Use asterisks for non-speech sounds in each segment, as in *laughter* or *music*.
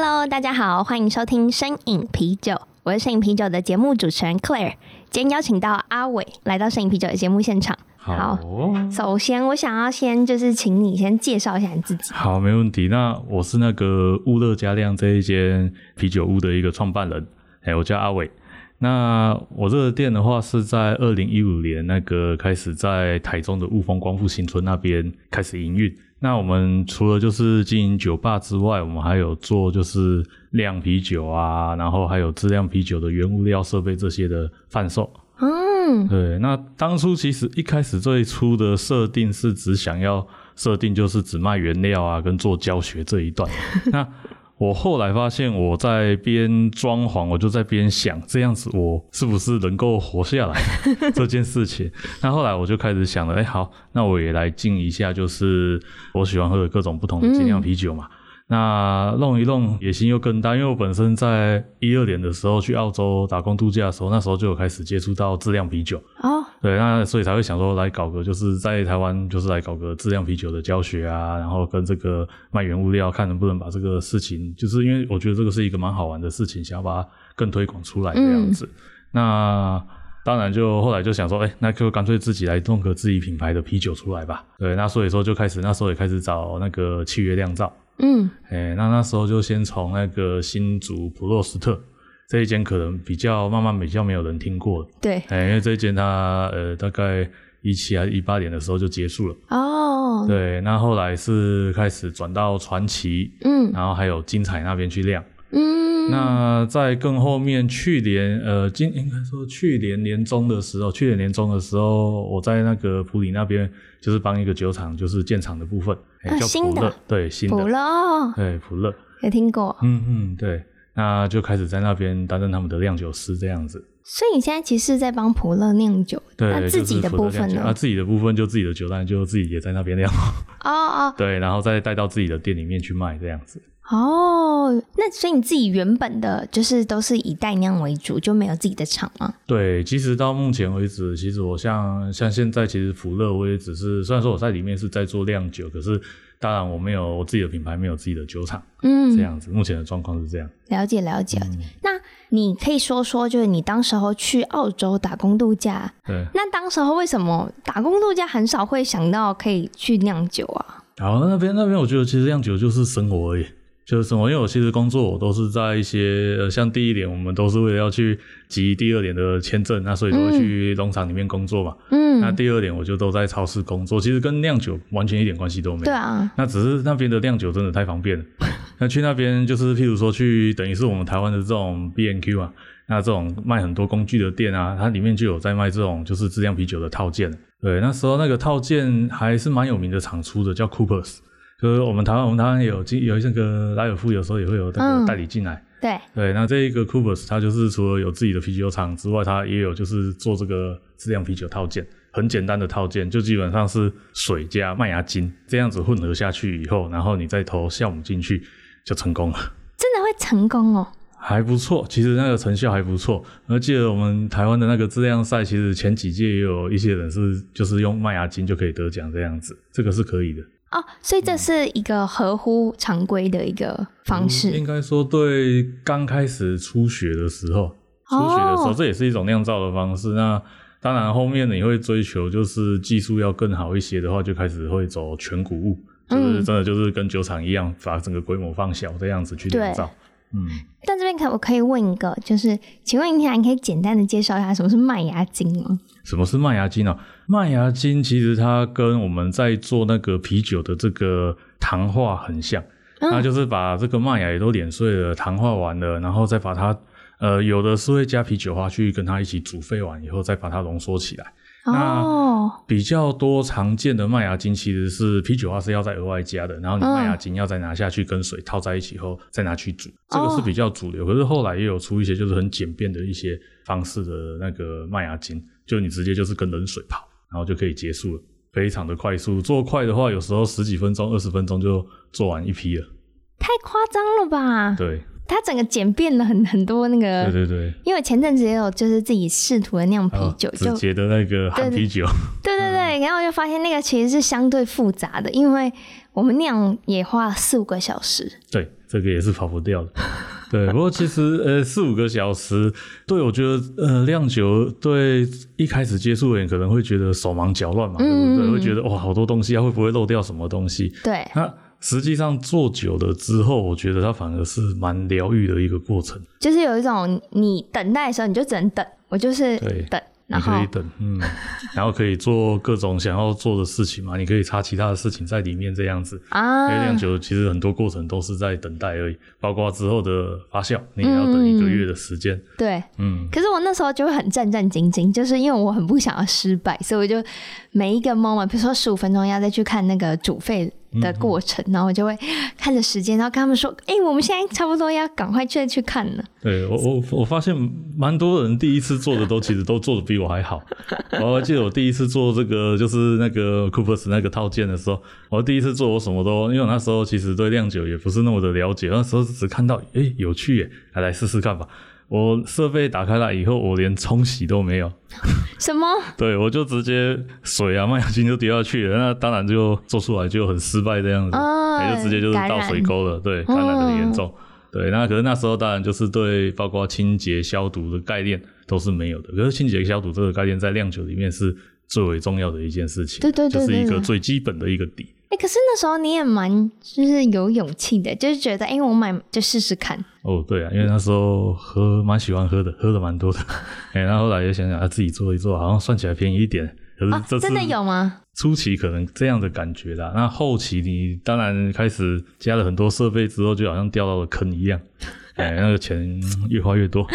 Cheers！Hello，大家好，欢迎收听声影啤酒，我是声影啤酒的节目主持人 Claire。今天邀请到阿伟来到声影啤酒的节目现场。好，首先我想要先就是请你先介绍一下你自己。好，没问题。那我是那个乌乐嘉酿这一间啤酒屋的一个创办人，哎，我叫阿伟。那我这个店的话是在二零一五年那个开始在台中的雾峰光复新村那边开始营运。那我们除了就是经营酒吧之外，我们还有做就是酿啤酒啊，然后还有制酿啤酒的原物料设备这些的贩售。嗯，对。那当初其实一开始最初的设定是只想要设定就是只卖原料啊，跟做教学这一段。*laughs* 那我后来发现我在边装潢，我就在边想这样子我是不是能够活下来 *laughs* 这件事情。那后来我就开始想了，哎，好，那我也来进一下，就是我喜欢喝的各种不同的精酿啤酒嘛。嗯那弄一弄野心又更大，因为我本身在一二年的时候去澳洲打工度假的时候，那时候就有开始接触到自酿啤酒。哦，对，那所以才会想说来搞个，就是在台湾就是来搞个自酿啤酒的教学啊，然后跟这个卖原物料，看能不能把这个事情，就是因为我觉得这个是一个蛮好玩的事情，想要把它更推广出来这样子。嗯、那当然就后来就想说，哎、欸，那就干脆自己来弄个自己品牌的啤酒出来吧。对，那所以说就开始那时候也开始找那个契约酿造。嗯，哎、欸，那那时候就先从那个新竹普洛斯特这一间，可能比较慢慢比较没有人听过。对，哎、欸，因为这一间它呃大概一七还是一八年的时候就结束了。哦，对，那后来是开始转到传奇，嗯，然后还有精彩那边去亮。嗯，那在更后面，去年呃，今应该说去年年中的时候，去年年中的时候，我在那个普里那边，就是帮一个酒厂，就是建厂的部分，欸、叫普乐，对，新的，普乐，对，普乐，有听过，嗯嗯，对，那就开始在那边担任他们的酿酒师这样子。所以你现在其实是在帮普乐酿酒，对，那自己的部分呢？那自己的部分就自己的酒单就自己也在那边酿，哦哦，*laughs* 对，然后再带到自己的店里面去卖这样子。哦，那所以你自己原本的就是都是以代酿为主，就没有自己的厂吗？对，其实到目前为止，其实我像像现在，其实普乐我也只是，虽然说我在里面是在做酿酒，可是当然我没有我自己的品牌，没有自己的酒厂，嗯，这样子，目前的状况是这样。了解了解，嗯、那你可以说说，就是你当时候去澳洲打工度假，对，那当时候为什么打工度假很少会想到可以去酿酒啊？好，那边那边，我觉得其实酿酒就是生活而已。就是什么？因为我其实工作我都是在一些呃，像第一年我们都是为了要去集第二年的签证，那所以都会去农场里面工作嘛。嗯。那第二年我就都在超市工作，其实跟酿酒完全一点关系都没有。对啊。那只是那边的酿酒真的太方便了。*laughs* 那去那边就是譬如说去，等于是我们台湾的这种 B N Q 啊，那这种卖很多工具的店啊，它里面就有在卖这种就是自酿啤酒的套件。对，那时候那个套件还是蛮有名的厂出的，叫 Coopers。就是我们台湾，我们台湾有进有那个拉尔夫，有时候也会有那个代理进来。嗯、对对，那这一个 Coopers，它就是除了有自己的啤酒厂之外，它也有就是做这个质量啤酒套件，很简单的套件，就基本上是水加麦芽精这样子混合下去以后，然后你再投酵母进去，就成功了。真的会成功哦？还不错，其实那个成效还不错。而记得我们台湾的那个质量赛，其实前几届也有一些人是就是用麦芽精就可以得奖这样子，这个是可以的。哦，所以这是一个合乎常规的一个方式。嗯、应该说，对刚开始初学的时候，初学的时候，哦、这也是一种酿造的方式。那当然，后面你会追求就是技术要更好一些的话，就开始会走全谷物，就是真的就是跟酒厂一样，把整个规模放小这样子去酿造。嗯，但这边可我可以问一个，就是请问一下，你可以简单的介绍一下什么是麦芽精吗？什么是麦芽精呢？麦芽精其实它跟我们在做那个啤酒的这个糖化很像，那、嗯、就是把这个麦芽也都碾碎了，糖化完了，然后再把它，呃，有的是会加啤酒花去跟它一起煮沸完以后，再把它浓缩起来。哦，那比较多常见的麦芽精其实是啤酒花是要再额外加的，然后你麦芽精要再拿下去跟水套在一起后再拿去煮，这个是比较主流。可是后来也有出一些就是很简便的一些方式的那个麦芽精，就你直接就是跟冷水泡，然后就可以结束了，非常的快速。做快的话，有时候十几分钟、二十分钟就做完一批了，太夸张了吧？对。它整个简便了很很多那个，对对对，因为前阵子也有就是自己试图的酿啤酒，就直接的那个含啤酒，对对对，然后就发现那个其实是相对复杂的，因为我们酿也花了四五个小时，对，这个也是跑不掉的，*laughs* 对，不过其实呃四五个小时，对我觉得呃酿酒对一开始接触的人可能会觉得手忙脚乱嘛，嗯、对不对？会觉得哇好多东西啊，会不会漏掉什么东西？对，那。实际上做久了之后，我觉得它反而是蛮疗愈的一个过程。就是有一种你等待的时候，你就只能等，我就是等。你可以等，嗯，*laughs* 然后可以做各种想要做的事情嘛，你可以插其他的事情在里面这样子啊。因为酿酒其实很多过程都是在等待而已，包括之后的发酵，你也要等一个月的时间。对，嗯。可是我那时候就会很战战兢兢，就是因为我很不想要失败，所以我就每一个 moment，比如说十五分钟要再去看那个煮沸的过程，然后我就会看着时间，然后跟他们说：“哎，我们现在差不多要赶快去去看了。”对，我我我发现蛮多人第一次做的都其实都做的比我还好。我还记得我第一次做这个就是那个 Coopers 那个套件的时候，我第一次做我什么都，因为我那时候其实对酿酒也不是那么的了解，那时候只看到哎有趣耶，还来试试看吧。我设备打开来以后，我连冲洗都没有。什么？*laughs* 对，我就直接水啊，麦芽精就丢下去了，那当然就做出来就很失败这样子，也、哦、就直接就是倒水沟了，对，感染的很严重。嗯、对，那可是那时候当然就是对包括清洁消毒的概念都是没有的。可是清洁消毒这个概念在酿酒里面是最为重要的一件事情，对对对，对，就是一个最基本的一个底。哎、欸，可是那时候你也蛮就是有勇气的，就是觉得哎、欸，我买就试试看。哦，对啊，因为那时候喝蛮喜欢喝的，喝的蛮多的。*laughs* 哎、欸，然后后来又想想，啊，自己做一做，好像算起来便宜一点。可是这、啊、真的有吗？初期可能这样的感觉啦，那后期你当然开始加了很多设备之后，就好像掉到了坑一样。*laughs* 哎、欸，那个钱越花越多。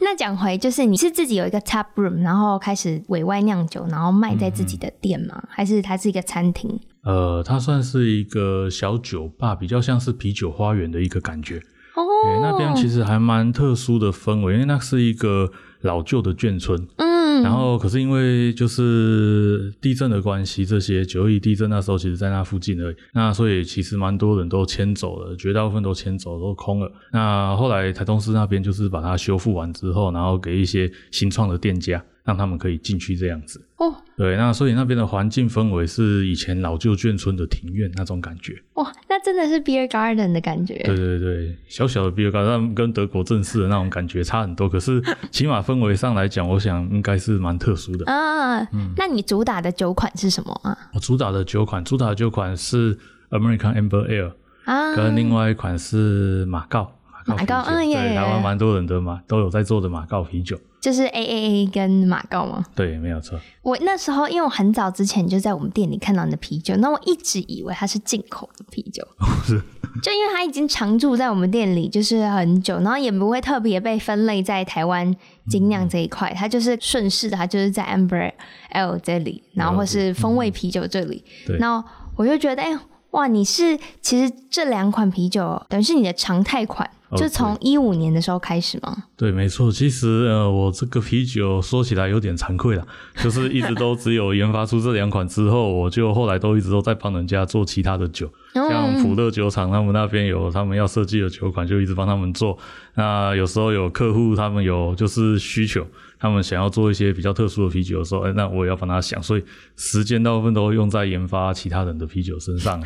那讲回就是你是自己有一个 tap room，然后开始委外酿酒，然后卖在自己的店吗？嗯、还是它是一个餐厅？呃，它算是一个小酒吧，比较像是啤酒花园的一个感觉。哦，那边其实还蛮特殊的氛围，因为那是一个老旧的眷村。嗯，然后可是因为就是地震的关系，这些九二一地震那时候其实在那附近而已，那所以其实蛮多人都迁走了，绝大部分都迁走，都空了。那后来台东市那边就是把它修复完之后，然后给一些新创的店家。让他们可以进去这样子哦，对，那所以那边的环境氛围是以前老旧眷村的庭院那种感觉。哇，那真的是 beer garden 的感觉。对对对，小小的 beer garden 跟德国正式的那种感觉差很多，可是 *laughs* 起码氛围上来讲，我想应该是蛮特殊的啊。嗯，那你主打的酒款是什么啊？我主打的酒款，主打的酒款是 American Amber Ale 啊，跟另外一款是马告马告，嗯耶，对，台湾蛮多人的嘛，都有在做的马告啤酒。就是 A A A 跟马告吗？对，没有错。我那时候因为我很早之前就在我们店里看到你的啤酒，那我一直以为它是进口的啤酒，是，就因为它已经常驻在我们店里就是很久，然后也不会特别被分类在台湾精酿这一块，嗯，它就是顺势的，它就是在 Amber Ale 这里，然后或是风味啤酒这里，对，然后我就觉得，哎，哇，你是其实这两款啤酒等于是你的常态款。就从一五年的时候开始吗？对，没错。其实呃，我这个啤酒说起来有点惭愧了，就是一直都只有研发出这两款之后，我就后来都一直都在帮人家做其他的酒，像普乐酒厂他们那边有他们要设计的酒款，就一直帮他们做。那有时候有客户他们有就是需求，他们想要做一些比较特殊的啤酒的时候，哎，那我也要帮他想，所以时间大部分都用在研发其他人的啤酒身上。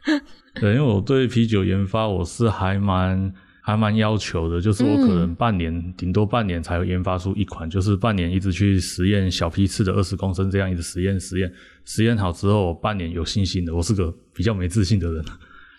*laughs* 对，因为我对啤酒研发我是还蛮。还蛮要求的，就是我可能半年，顶、嗯、多半年才会研发出一款，就是半年一直去实验小批次的二十公升这样一直实验实验，实验好之后，我半年有信心的。我是个比较没自信的人。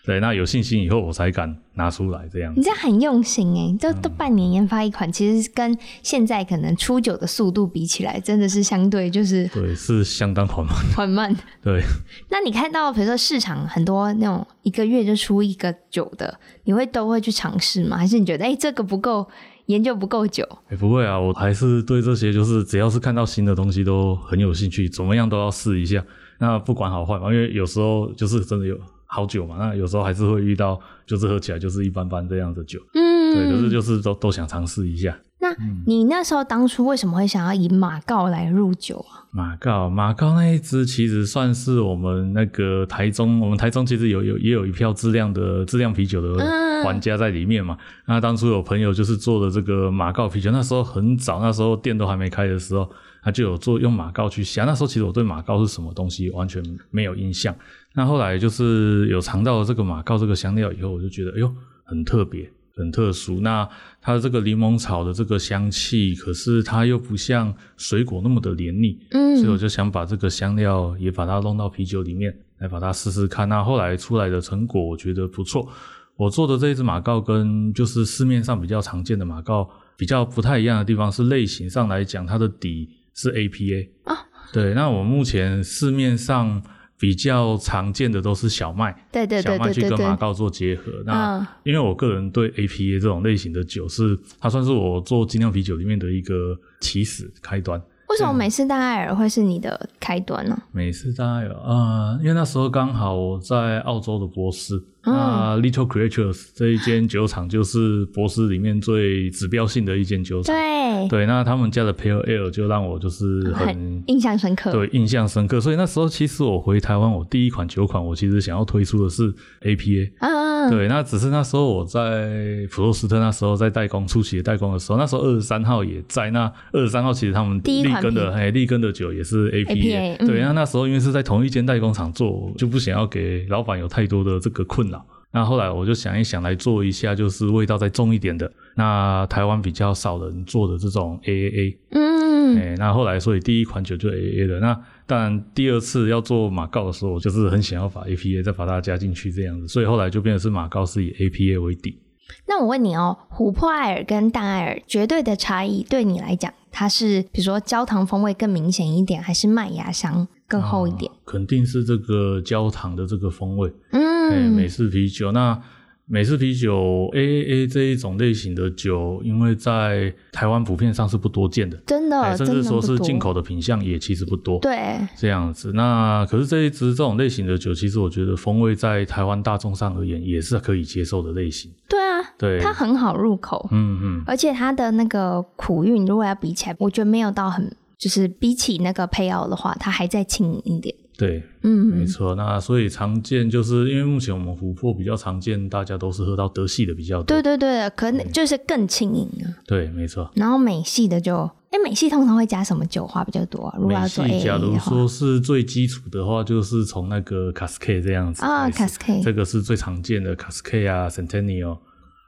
对，那有信心以后我才敢拿出来这样。你这样很用心诶，都都半年研发一款，嗯，其实跟现在可能出酒的速度比起来，真的是相对就是对，是相当缓慢。缓慢。*laughs* 对。那你看到比如说市场很多那种一个月就出一个酒的，你会都会去尝试吗？还是你觉得哎，欸，这个不够研究不够久？哎、欸，不会啊，我还是对这些就是只要是看到新的东西都很有兴趣，怎么样都要试一下。那不管好坏嘛，因为有时候就是真的有好酒嘛，那有时候还是会遇到就是喝起来就是一般般这样的酒。嗯，对，可是就是都都想尝试一下。那你那时候当初为什么会想要以马告来入酒啊？马告，马告那一支其实算是我们那个台中，我们台中其实有有也有一票质量的质量啤酒的玩家在里面嘛。嗯、那当初有朋友就是做的这个马告啤酒，那时候很早，那时候店都还没开的时候，他就有做用马告去下。那时候其实我对马告是什么东西完全没有印象。那后来就是有尝到了这个马告这个香料以后，我就觉得哎呦很特别。很特殊，那它的这个柠檬草的这个香气，可是它又不像水果那么的黏腻，嗯，所以我就想把这个香料也把它弄到啤酒里面来把它试试看。那后来出来的成果我觉得不错。我做的这一支马告跟就是市面上比较常见的马告比较不太一样的地方是类型上来讲，它的底是 APA 啊，对。那我目前市面上。比较常见的都是小麦，对对对，小麦去跟马告做结合。那因为我个人对 APA 这种类型的酒是，它算是我做精酿啤酒里面的一个起始开端。为什么美式大艾尔会是你的开端呢？美式大艾尔啊，因为那时候刚好我在澳洲的博斯。那 Little Creatures 这一间酒厂就是博斯里面最指标性的一间酒厂。对对，那他们家的 Pale Ale 就让我就是很，很印象深刻。对，印象深刻。所以那时候其实我回台湾，我第一款酒款我其实想要推出的是 APA。啊。对，那只是那时候我在普洛斯特那时候在代工初期的代工的时候，那时候二十三号也在。那二十三号其实他们立根的哎立根的酒也是 APA。对，那那时候因为是在同一间代工厂做，就不想要给老板有太多的这个困扰。那后来我就想一想，来做一下，就是味道再重一点的。那台湾比较少人做的这种 AAA，嗯，哎、欸，那后来所以第一款酒就 AAA 的。那当然第二次要做马告的时候，我就是很想要把 APA 再把它加进去这样子，所以后来就变成是马告是以 APA 为底。那我问你哦，琥珀艾尔跟淡艾尔绝对的差异，对你来讲，它是比如说焦糖风味更明显一点，还是麦芽香更厚一点？啊、肯定是这个焦糖的这个风味。嗯。哎，美式啤酒，那美式啤酒 AAA 这一种类型的酒，因为在台湾普遍上是不多见的，真的，甚至说是进口的品相也其实不多。对，这样子。那可是这一支这种类型的酒，其实我觉得风味在台湾大众上而言也是可以接受的类型。对啊，对，它很好入口。嗯嗯，而且它的那个苦韵，如果要比起来，我觉得没有到很，就是比起那个 Pale 的话，它还再轻盈一点。对，嗯，没错。那所以常见就是因为目前我们琥珀比较常见，大家都是喝到德系的比较多。对对对，可能就是更轻盈啊。对，没错。然后美系的就，哎，美系通常会加什么酒花比较多啊？如果要做假如说是最基础的话，就是从那个 Cascade 这样子啊，Cascade 这个是最常见的 Cascade 啊，Centennial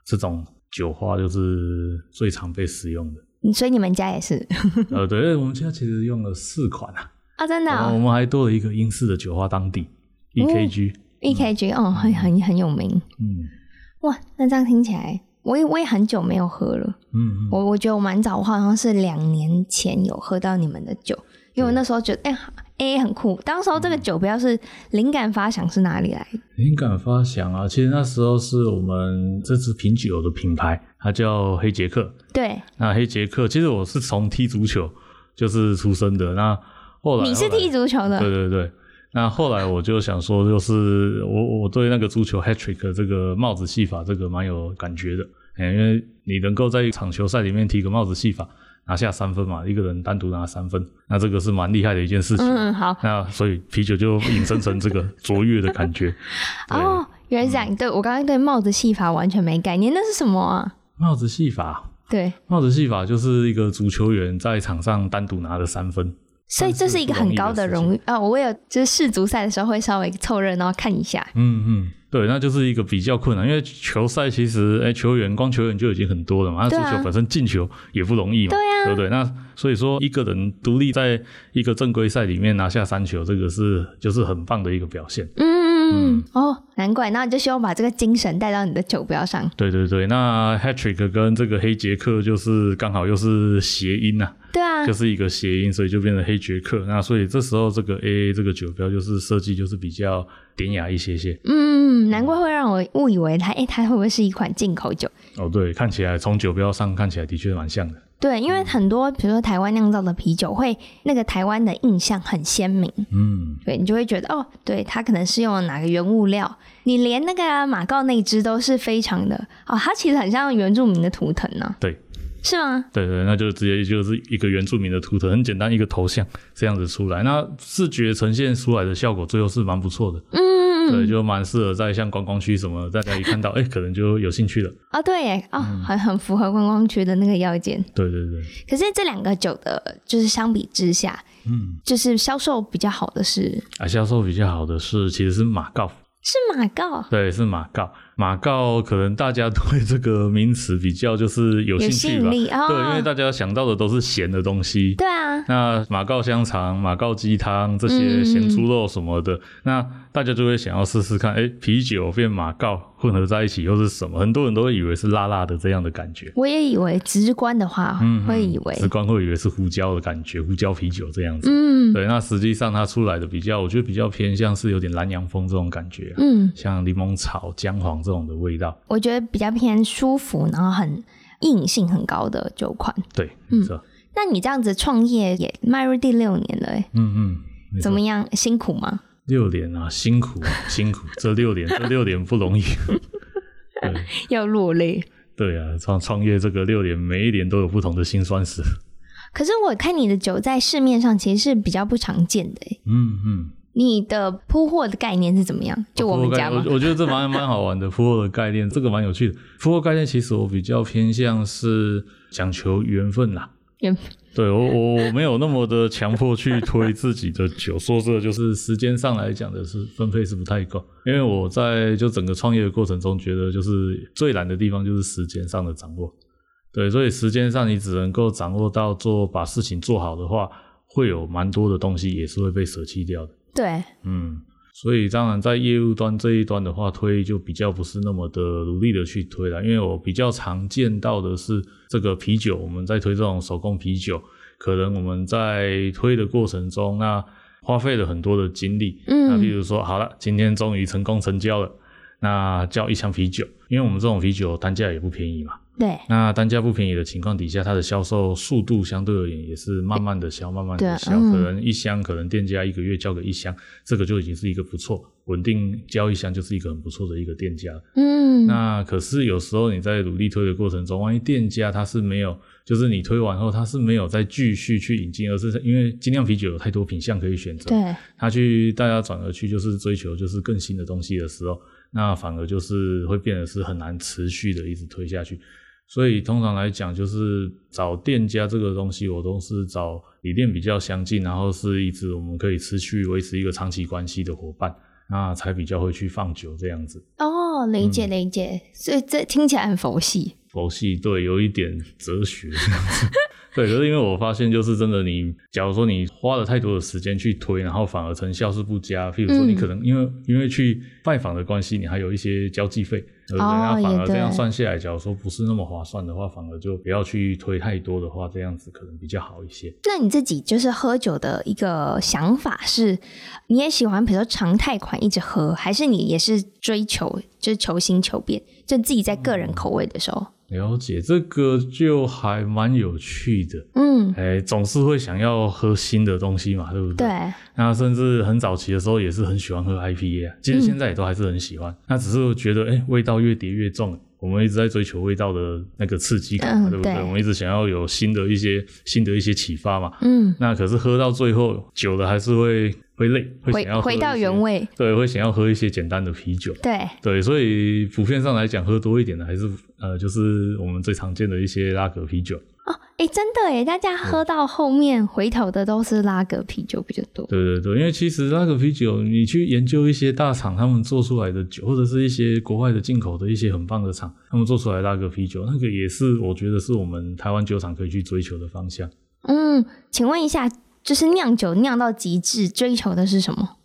这种酒花就是最常被使用的。所以你们家也是？呃，对，我们家其实用了四款啊。啊，真的、哦！我们还多了一个英式的酒花当地，EKG，EKG，哦，很很很有名。嗯，哇，那这样听起来，我也我也很久没有喝了。嗯，嗯，我我觉得我蛮早，我好像是两年前有喝到你们的酒，因为我那时候觉得，哎、欸，A 很酷。当时候这个酒标是灵感发想是哪里来的？灵感发想啊，其实那时候是我们这支品酒的品牌，它叫黑杰克。对，那黑杰克，其实我是从踢足球就是出生的那。后来你是踢足球的，对对对。那后来我就想说，就是我我对那个足球 hat trick 这个帽子戏法这个蛮有感觉的，因为你能够在一场球赛里面踢个帽子戏法拿下三分嘛，一个人单独拿三分，那这个是蛮厉害的一件事情。嗯，好。那所以啤酒就引申成这个 *laughs* 卓越的感觉。*laughs* 哦，原来是这样。对，我刚刚对帽子戏法完全没概念，那是什么啊？帽子戏法？对，帽子戏法就是一个足球员在场上单独拿的三分。所以这是一个很高的荣誉啊！我有就是世足赛的时候会稍微凑热闹看一下。嗯嗯，对，那就是一个比较困难，因为球赛其实哎，球员光球员就已经很多了嘛，那足球本身进球也不容易嘛，对啊，对不对？那所以说一个人独立在一个正规赛里面拿下三球，这个是就是很棒的一个表现。嗯。嗯哦，难怪，那你就希望把这个精神带到你的酒标上。对对对，那 Hat Trick 跟这个黑杰克就是刚好又是谐音呐、啊。对啊，就是一个谐音，所以就变成黑杰克。那所以这时候这个 AA 这个酒标就是设计就是比较典雅一些些。嗯，难怪会让我误以为它，哎、欸，它会不会是一款进口酒？哦，对，看起来从酒标上看起来的确蛮像的。对，因为很多比如说台湾酿造的啤酒，会那个台湾的印象很鲜明。嗯，对，你就会觉得哦，对，它可能是用了哪个原物料。你连那个马告那只都是非常的哦，它其实很像原住民的图腾呢、啊。对，是吗？对对，那就直接就是一个原住民的图腾，很简单一个头像这样子出来，那视觉呈现出来的效果最后是蛮不错的。嗯。对，就蛮适合在像观光区什么，大家一看到，哎、欸，可能就有兴趣了。哦，对耶，哦，嗯、很 *laughs* 很符合观光区的那个要件。对对对。可是这两个酒的，就是相比之下，嗯，就是销售比较好的是啊，销售比较好的是其实是马告，是马告，对，是马告。马告可能大家对这个名词比较就是有兴趣吧，哦、对，因为大家想到的都是咸的东西，对啊。那马告香肠、马告鸡汤这些咸猪肉什么的，嗯、那大家就会想要试试看，哎，啤酒变马告混合在一起又是什么？很多人都会以为是辣辣的这样的感觉。我也以为直观的话，嗯，会以为直观会以为是胡椒的感觉，胡椒啤酒这样子。嗯，对。那实际上它出来的比较，我觉得比较偏向是有点南洋风这种感觉，嗯，像柠檬草、姜黄这种的味道。我觉得比较偏舒服，然后很硬性很高的酒款。对，嗯，那你这样子创业也迈入第六年了，哎，嗯嗯，怎么样？辛苦吗？六年啊，辛苦 *laughs* 辛苦，这六年这六年不容易，*laughs* 对，要落泪。对啊，创创业这个六年，每一年都有不同的辛酸史。可是我看你的酒在市面上其实是比较不常见的，嗯嗯。你的铺货的概念是怎么样？就我们家吗？我我觉得这蛮蛮好玩的铺货的概念，这个蛮有趣的。铺货概念其实我比较偏向是讲求缘分啦。缘分。对，我我我没有那么的强迫去推自己的酒，说这就是时间上来讲的是分配是不太够，因为我在就整个创业的过程中，觉得就是最难的地方就是时间上的掌握。对，所以时间上你只能够掌握到做把事情做好的话，会有蛮多的东西也是会被舍弃掉的。对，嗯，所以当然在业务端这一端的话，推就比较不是那么的努力的去推了，因为我比较常见到的是这个啤酒，我们在推这种手工啤酒，可能我们在推的过程中，那花费了很多的精力，嗯，那比如说好了，今天终于成功成交了，那叫一箱啤酒，因为我们这种啤酒单价也不便宜嘛。对，那单价不便宜的情况底下，它的销售速度相对而言也是慢慢的销，慢慢的销。可能一箱，可能店家一个月交个一箱，这个就已经是一个不错，稳定交一箱就是一个很不错的一个店家。嗯，那可是有时候你在努力推的过程中，万一店家他是没有，就是你推完后他是没有再继续去引进，而是因为精酿啤酒有太多品相可以选择，对，他去大家转而去就是追求就是更新的东西的时候，那反而就是会变得是很难持续的一直推下去。所以通常来讲，就是找店家这个东西，我都是找理念比较相近，然后是一直我们可以持续维持一个长期关系的伙伴，那才比较会去放酒这样子。哦，理解理解，嗯、所以这听起来很佛系。佛系，对，有一点哲学这样子。对，可是因为我发现，就是真的，你假如说你花了太多的时间去推，然后反而成效是不佳。譬如说，你可能因为、嗯、因为去拜访的关系，你还有一些交际费？那、哦、反而这样算下来，假如说不是那么划算的话，反而就不要去推太多的话，这样子可能比较好一些。那你自己就是喝酒的一个想法是，你也喜欢比如说常态款一直喝，还是你也是追求就是求新求变，就自己在个人口味的时候？嗯了解，这个就还蛮有趣的，嗯，哎、欸，总是会想要喝新的东西嘛，对不对？对。那甚至很早期的时候也是很喜欢喝 IPA 啊，其实现在也都还是很喜欢。嗯、那只是觉得，哎、欸，味道越叠越重，我们一直在追求味道的那个刺激感嘛，嗯、对不对？对，我们一直想要有新的一些新的一些启发嘛，嗯。那可是喝到最后，久了还是会。会累，会想要回，回到原味，对，会想要喝一些简单的啤酒，对对，所以普遍上来讲，喝多一点的还是呃，就是我们最常见的一些拉格啤酒。哦，哎，真的哎，大家喝到后面回头的都是拉格啤酒比较多。对对对，因为其实拉格啤酒，你去研究一些大厂他们做出来的酒，或者是一些国外的进口的一些很棒的厂，他们做出来的拉格啤酒，那个也是我觉得是我们台湾酒厂可以去追求的方向。嗯，请问一下。就是酿酒酿到极致，追求的是什么？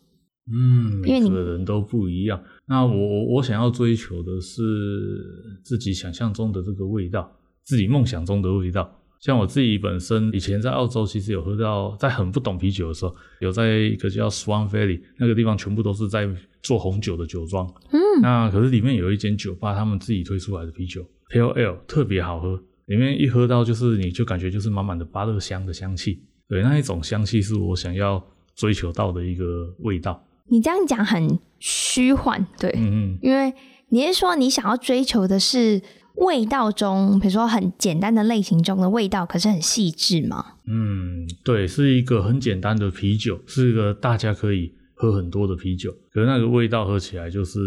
嗯，每个人都不一样。那我我想要追求的是自己想象中的这个味道，自己梦想中的味道。像我自己本身以前在澳洲，其实有喝到，在很不懂啤酒的时候，有在一个叫 Swan Valley 那个地方，全部都是在做红酒的酒庄。嗯，那可是里面有一间酒吧，他们自己推出来的啤酒 Pale Ale 特别好喝，里面一喝到就是你就感觉就是满满的芭乐香的香气。对，那一种香气是我想要追求到的一个味道。你这样讲很虚幻，对，嗯嗯，因为你是说你想要追求的是。味道中，比如说很简单的类型中的味道，可是很细致吗？嗯，对，是一个很简单的啤酒，是一个大家可以喝很多的啤酒，可是那个味道喝起来就是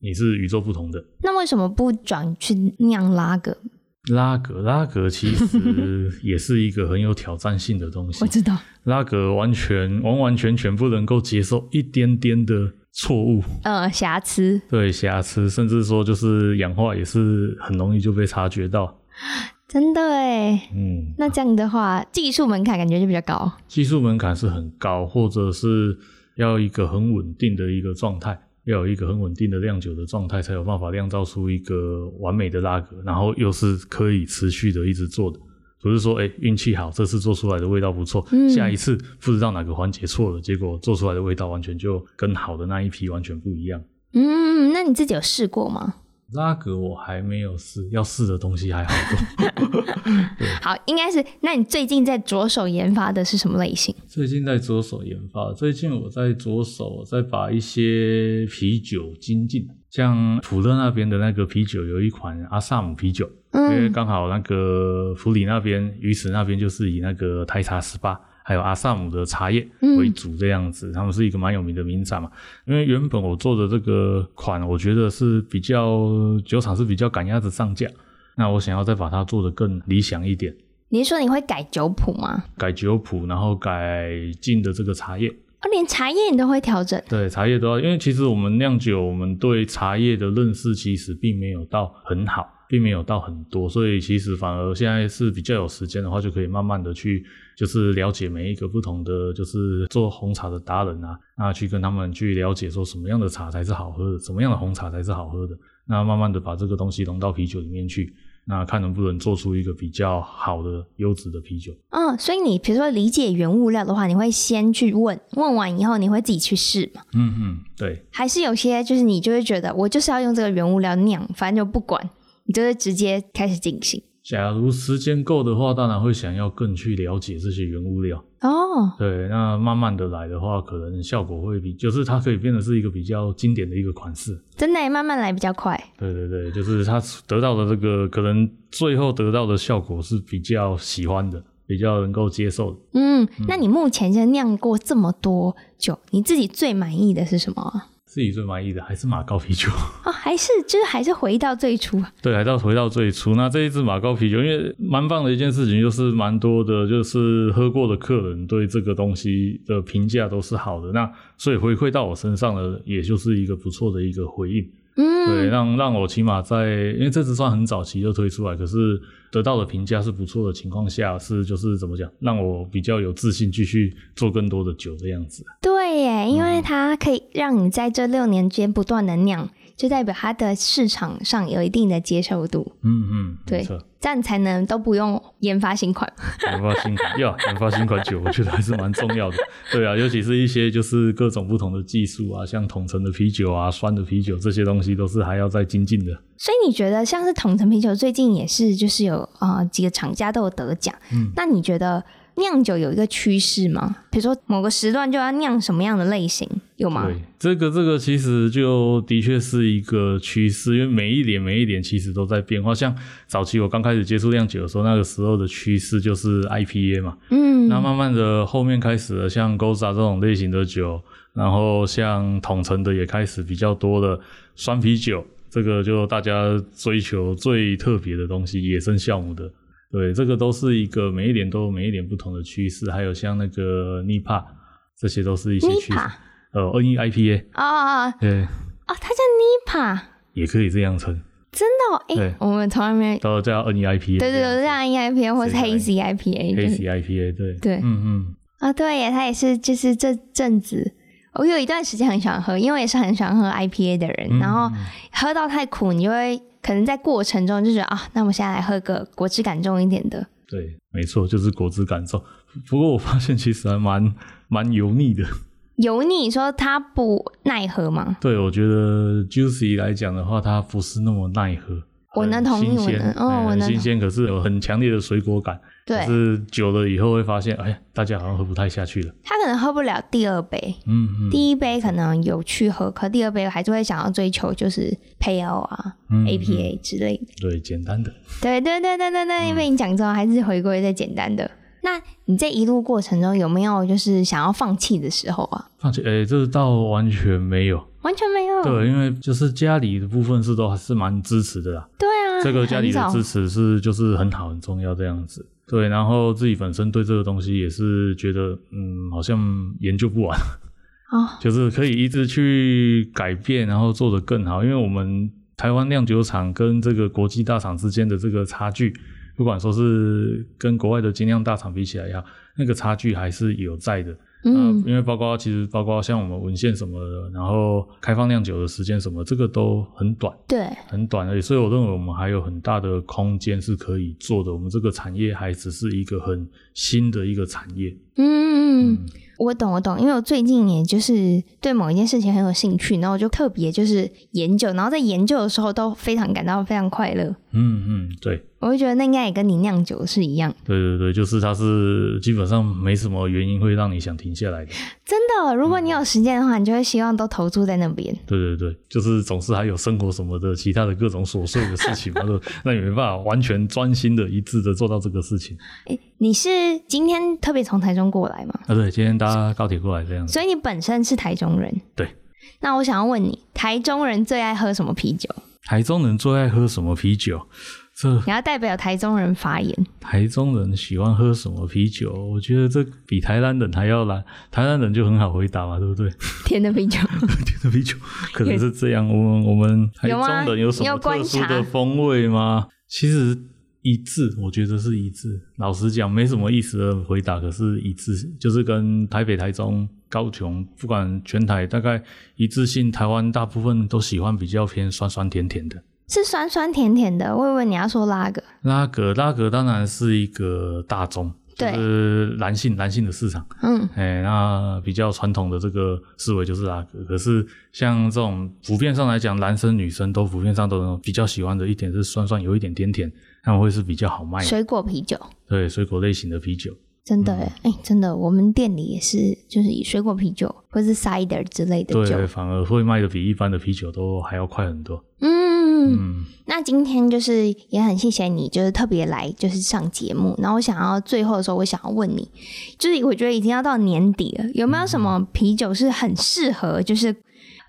你是与众不同的。那为什么不转去酿拉格？拉格，拉格其实也是一个很有挑战性的东西。*laughs* 我知道，拉格完全完完全全不能够接受一点点的。错误，呃，瑕疵，对，瑕疵，甚至说就是氧化也是很容易就被察觉到，*gasps* 真的哎，嗯，那这样的话，技术门槛感觉就比较高，技术门槛是很高，或者是要一个很稳定的一个状态，要有一个很稳定的酿酒的状态，才有办法酿造出一个完美的拉格，然后又是可以持续的一直做的。不是说，哎、欸，运气好，这次做出来的味道不错，嗯，下一次不知道哪个环节错了，结果做出来的味道完全就跟好的那一批完全不一样。嗯，那你自己有试过吗？拉格我还没有试，要试的东西还好多。*laughs* 好，应该是。那你最近在着手研发的是什么类型？最近在着手研发，最近我在着手在把一些啤酒精进，像普乐那边的那个啤酒，有一款阿萨姆啤酒。因为刚好那个普里那边、鱼池那边就是以那个台茶十八还有阿萨姆的茶叶为主这样子，嗯、他们是一个蛮有名的名产嘛。因为原本我做的这个款，我觉得是比较酒厂是比较赶鸭子上架，那我想要再把它做得更理想一点。你是说你会改酒谱吗？改酒谱，然后改进的这个茶叶。哦，连茶叶你都会调整？对，茶叶都要，因为其实我们酿酒，我们对茶叶的认识其实并没有到很好。并没有到很多，所以其实反而现在是比较有时间的话，就可以慢慢的去，就是了解每一个不同的，就是做红茶的达人啊，那去跟他们去了解说什么样的茶才是好喝的，什么样的红茶才是好喝的，那慢慢的把这个东西融到啤酒里面去，那看能不能做出一个比较好的优质的啤酒。嗯，所以你比如说理解原物料的话，你会先去问问完以后，你会自己去试吗？嗯嗯，对。还是有些就是你就会觉得我就是要用这个原物料酿，反正就不管。你就会直接开始进行。假如时间够的话，当然会想要更去了解这些原物料。哦，对，那慢慢的来的话，可能效果会比，就是它可以变得是一个比较经典的一个款式。真的，慢慢来比较快。对对对，就是它得到的这个，可能最后得到的效果是比较喜欢的，比较能够接受的。嗯，那你目前就酿过这么多酒，你自己最满意的是什么？自己最满意的还是马高啤酒还是就是还是回到最初，对，还到回到最初。那这一支马高啤酒，因为蛮棒的一件事情，就是蛮多的，就是喝过的客人对这个东西的评价都是好的。那所以回馈到我身上的，也就是一个不错的一个回应。嗯，对，让让我起码在，因为这只算很早期就推出来，可是得到的评价是不错的情况下，是就是怎么讲，让我比较有自信继续做更多的酒的样子。对耶，因为它可以让你在这六年间不断的酿。就代表它的市场上有一定的接受度。嗯嗯，对，这样才能都不用研发新款。*laughs* 研发新款要研发新款酒，我觉得还是蛮重要的。*laughs* 对啊，尤其是一些就是各种不同的技术啊，像桶陈的啤酒啊、酸的啤酒这些东西，都是还要再精进的。所以你觉得像是桶陈啤酒最近也是就是有啊、呃、几个厂家都有得奖。嗯，那你觉得？酿酒有一个趋势吗？比如说某个时段就要酿什么样的类型，有吗？对，这个这个其实就的确是一个趋势，因为每一年每一年其实都在变化。像早期我刚开始接触酿酒的时候，那个时候的趋势就是 IPA 嘛，嗯，那慢慢的后面开始了像 Gose 这种类型的酒，然后像桶陈的也开始比较多的酸啤酒，这个就大家追求最特别的东西，野生酵母的。对，这个都是一个每一年都有每一年不同的趋势，还有像那个 NEIPA，这些都是一些趋势。呃，N E I P A。哦哦，对。哦，它叫 NEIPA，也可以这样称。真的？哦？哎，我们从来没都叫 N E I P A。对对对，叫 N E I P A 或是 Hazy I P A。Hazy I P A，对。对，嗯嗯。啊，对耶，它也是，就是这阵子，我有一段时间很喜欢喝，因为我也是很喜欢喝 I P A 的人，然后喝到太苦，你就会。可能在过程中就觉得啊，那我们现在来喝个果汁感重一点的。对，没错，就是果汁感重。不过我发现其实还蛮蛮油腻的。油腻，你说它不耐喝吗？对，我觉得 Juicy 来讲的话，它不是那么耐喝。我能同意，我能，哦，我能。新鲜，可是有很强烈的水果感。对。可是久了以后会发现，哎，大家好像喝不太下去了。他可能喝不了第二杯。嗯嗯。第一杯可能有去喝，可第二杯还是会想要追求就是 Pale 啊、嗯、APA 之类的。对，简单的。对对对对对对，因为你讲之后还是回归在简单的。那你这一路过程中有没有就是想要放弃的时候啊？放弃？哎、欸，这倒完全没有，完全没有。对，因为就是家里的部分是都还是蛮支持的啦。对啊，这个家里的支持是就是很好很重要这样子。对，然后自己本身对这个东西也是觉得，嗯，好像研究不完哦，*laughs* 就是可以一直去改变，然后做得更好。因为我们台湾酿酒厂跟这个国际大厂之间的这个差距。不管说是跟国外的精酿大厂比起来也好，那个差距还是有在的。嗯，因为包括其实包括像我们文献什么的，然后开放酿酒的时间什么，这个都很短，对，很短而已。所以我认为我们还有很大的空间是可以做的。我们这个产业还只是一个很新的一个产业。嗯。嗯我懂，我懂，因为我最近也就是对某一件事情很有兴趣，然后我就特别就是研究，然后在研究的时候都非常感到非常快乐。嗯嗯，对，我就觉得那应该也跟你酿酒是一样。对对对，就是它是基本上没什么原因会让你想停下来的。真的，如果你有时间的话，你就会希望都投注在那边。对对对，就是总是还有生活什么的其他的各种琐碎的事情嘛，*laughs* 那也没办法完全专心的一致的做到这个事情。欸，你是今天特别从台中过来吗？啊，对，今天搭高铁过来这样子。所以你本身是台中人。对。那我想要问你，台中人最爱喝什么啤酒？台中人最爱喝什么啤酒？这你要代表台中人发言。台中人喜欢喝什么啤酒？我觉得这比台南人还要难。台南人就很好回答嘛，对不对？甜的啤酒，*laughs* 甜的啤酒，可能是这样。我们我们台中人有什么特殊的风味吗？其实一致，我觉得是一致。老实讲，没什么意思的回答，可是一致，就是跟台北、台中、高雄，不管全台，大概一致性，台湾大部分都喜欢比较偏酸酸甜甜的。是酸酸甜甜的，我以为你要说拉格。拉格，拉格当然是一个大宗，对，就是男性男性的市场。嗯，哎、欸，那比较传统的这个思维就是拉格。可是像这种普遍上来讲，男生女生都普遍上都比较喜欢的一点是酸酸，有一点甜甜，他们会是比较好卖的。水果啤酒，对，水果类型的啤酒。真的哎、嗯欸，真的，我们店里也是，就是以水果啤酒或是 cider 之类的酒，对，反而会卖的比一般的啤酒都还要快很多。嗯，嗯，那今天就是也很谢谢你，就是特别来就是上节目。然后我想要最后的时候，我想要问你，就是我觉得已经要到年底了，有没有什么啤酒是很适合，就是。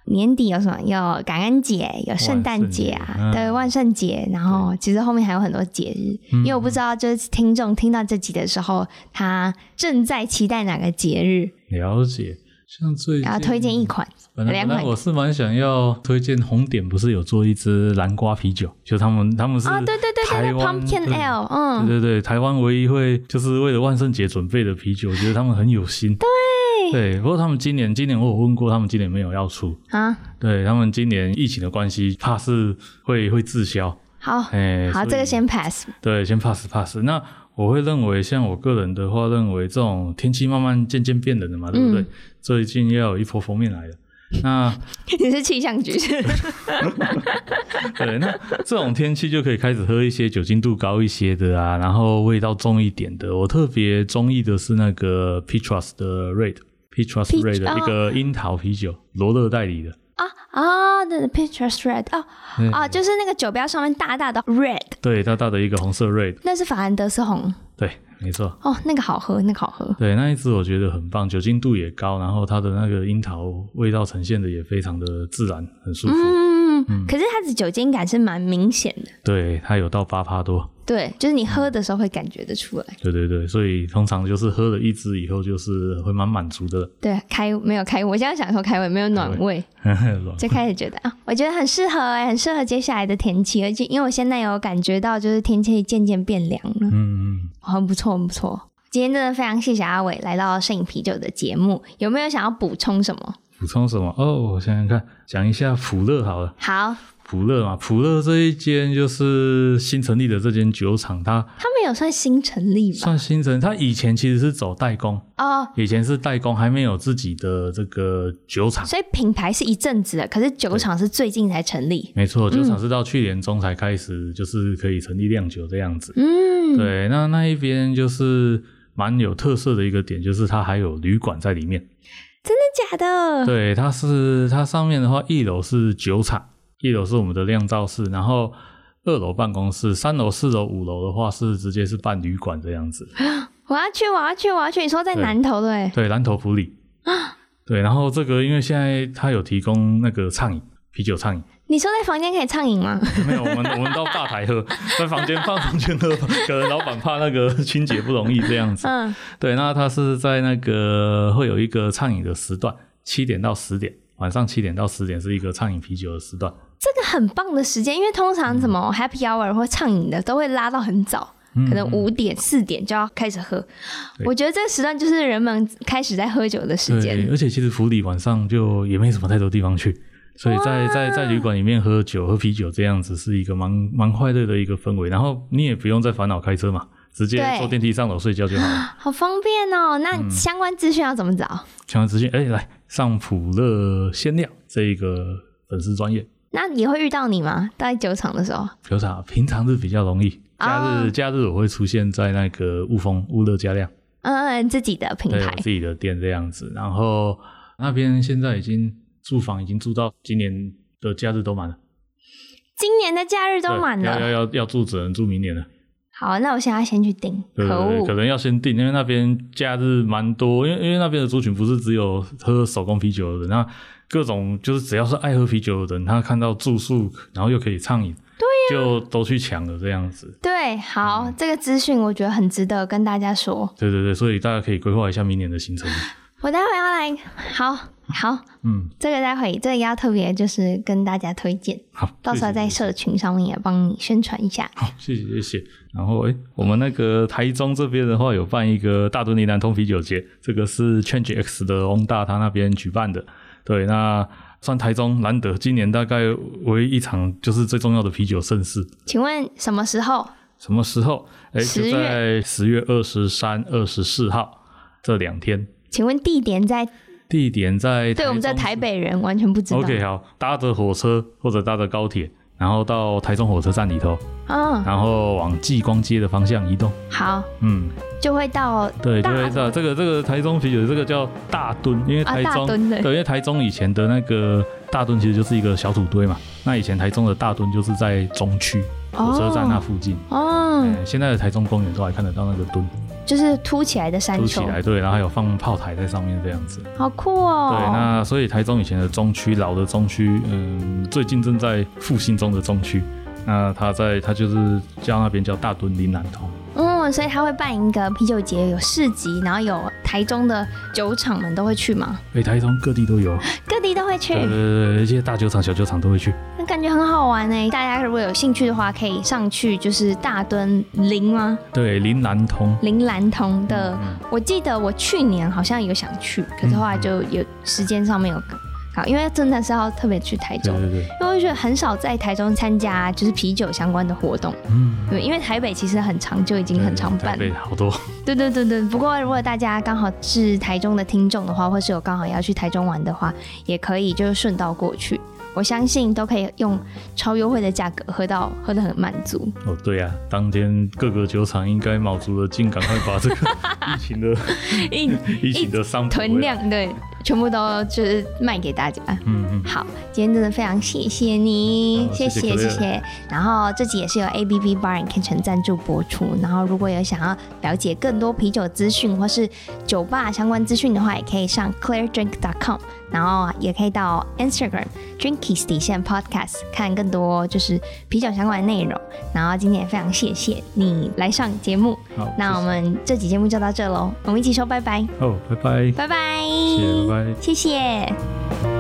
年底有什么？有感恩节，有圣诞节啊，对，万圣节。然后其实后面还有很多节日，因为我不知道，就是听众听到这集的时候，他正在期待哪个节日。了解，像最啊，推荐一款，本来本来我是蛮想要推荐红点，不是有做一支南瓜啤酒，就他们他们是啊，对对对对，Pumpkin Ale，嗯，对对对，台湾唯一会就是为了万圣节准备的啤酒，我觉得他们很有心。对。对，不过他们今年，今年我有问过，他们今年没有要出啊。对，他们今年疫情的关系，怕是会会滞销。好，哎，好，这个先 pass。对，先 pass pass。那我会认为，像我个人的话，认为这种天气慢慢渐渐变冷的嘛，对不对？嗯、最近要有一波封面来了。那 *laughs* 你是气象局？*laughs* 对，那这种天气就可以开始喝一些酒精度高一些的啊，然后味道重一点的。我特别中意的是那个 Petrus 的 Red。Petrus Red 的一个樱桃啤酒，罗勒代理的啊啊，，the picture's Red 啊啊，就是那个酒标上面大大的 Red，对，大大的一个红色 Red，那是法兰德斯红，对，没错。哦，那个好喝，那个好喝。对，那一支我觉得很棒，酒精度也高，然后它的那个樱桃味道呈现的也非常的自然，很舒服。嗯，嗯，可是它的酒精感是蛮明显的，对，它有到八趴多。对，就是你喝的时候会感觉得出来。对对对，所以通常就是喝了一支以后，就是会蛮满足的。对，开没有开胃，我现在想说开胃没有暖胃，*laughs* 就开始觉得啊，我觉得很适合哎，很适合接下来的天气，而且因为我现在有感觉到，就是天气渐渐变凉了。嗯嗯，很不错，很不错。今天真的非常谢谢阿伟来到摄影啤酒的节目，有没有想要补充什么？补充什么？哦，我想想看，讲一下普乐好了。好。普乐嘛，普乐这一间就是新成立的这间酒厂，它它没有算新成立吧？算新成立，它以前其实是走代工哦，以前是代工，还没有自己的这个酒厂，所以品牌是一阵子的，可是酒厂是最近才成立。没错，酒厂是到去年中才开始，就是可以成立酿酒这样子。嗯，对，那那一边就是蛮有特色的一个点，就是它还有旅馆在里面。真的假的？对，它是它上面的话，一楼是酒厂。一楼是我们的酿造室，然后二楼办公室，三楼、四楼、五楼的话是直接是办旅馆这样子。*gasps* 我要去，我要去，我要去！你说在南头对？对，南投埔里。啊，*gasps* 对，然后这个因为现在他有提供那个畅饮，啤酒畅饮。你说在房间可以畅饮吗？没有，我们我们 *laughs* 到吧台喝，在房间放房间喝，可能老板怕那个清洁不容易这样子。嗯，对，那他是在那个会有一个畅饮的时段，七点到十点，晚上七点到十点是一个畅饮啤酒的时段。这个很棒的时间，因为通常什么 Happy Hour 或畅饮的都会拉到很早，嗯、可能五点四点就要开始喝。我觉得这个时段就是人们开始在喝酒的时间。而且其实府里晚上就也没什么太多地方去，所以在在在旅馆里面喝酒喝啤酒这样子是一个蛮蛮快乐的一个氛围。然后你也不用再烦恼开车嘛，直接坐电梯上楼睡觉就好了，*laughs* 好方便哦。那相关资讯要怎么找？嗯、相关资讯哎，来上普乐鲜酿这一个粉丝专页。那也会遇到你吗？在酒厂的时候，酒厂平常是比较容易，假日、哦、假日我会出现在那个雾峰雾乐加量，嗯，自己的品牌，自己的店这样子。然后那边现在已经住房已经住到今年的假日都满了，今年的假日都满了，要要要要住只能住明年了。好，那我现在先去订，可恶，可能要先订，因为那边假日蛮多，因为因为那边的族群不是只有喝手工啤酒的人，那。各种就是只要是爱喝啤酒的人，他看到住宿，然后又可以畅饮，对呀，就都去抢了这样子。对，好，嗯、这个资讯我觉得很值得跟大家说。对对对，所以大家可以规划一下明年的行程。*laughs* 我待会要来，好好，嗯，这个待会这个要特别就是跟大家推荐，好，到时候在社群上面也帮你宣传一下。好，谢谢谢谢。然后诶，我们那个台中这边的话有办一个大墩林南通啤酒节，这个是 Change X 的翁大他那边举办的。对，那算台中难得，今年大概唯一一场就是最重要的啤酒盛事。请问什么时候？什么时候？哎，就在十月二十三、二十四号这两天。请问地点在？地点在？对，我们在台北人完全不知道。OK，好，搭着火车或者搭着高铁。然后到台中火车站里头，嗯，然后往继光街的方向移动。好，嗯，就会到，对，就会到这个这个台中啤酒，这个叫大墩，因为台中，对，因为台中以前的那个大墩其实就是一个小土堆嘛。那以前台中的大墩就是在中区火车站那附近。哦，现在的台中公园都还看得到那个墩。就是凸起来的山丘，凸起来，对，然后还有放炮台在上面这样子，好酷哦。对，那所以台中以前的中区，老的中区，嗯，最近正在复兴中的中区，那他在他就是叫那边叫大墩林南通。嗯，所以他会办一个啤酒节，有市集，然后有台中的酒厂们都会去吗？哎，台中各地都有，各地都会去。对对对，一些大酒厂、小酒厂都会去。那感觉很好玩呢。大家如果有兴趣的话，可以上去，就是大墩林吗？对，林南通。林南通的，嗯、我记得我去年好像有想去，可是后来就有时间上面有。好，因为真的是要特别去台中，对对对，因为我觉得很少在台中参加就是啤酒相关的活动，嗯，对，因为台北其实很常就已经很常办，台北好多，*laughs* 对对对对。不过如果大家刚好是台中的听众的话，或是有刚好要去台中玩的话，也可以就是顺道过去。我相信都可以用超优惠的价格喝到喝得很满足哦。对呀、啊，当天各个酒厂应该卯足了劲，赶快把这个 *laughs* 疫情的疫 *laughs* 疫情的商品囤量，对，全部都就是卖给大家。嗯嗯。好，今天真的非常谢谢你，谢谢谢谢。然后这集也是由 A B B Bar and Kitchen 赞助播出。然后如果有想要了解更多啤酒资讯或是酒吧相关资讯的话，也可以上 ClearDrink.com。然后也可以到 Instagram Drinkies 底线 Podcast 看更多就是啤酒相关的内容。然后今天也非常谢谢你来上节目。好，那我们这期节目就到这喽，我们一起说拜拜。哦，拜拜，拜拜，谢谢，拜拜，谢谢。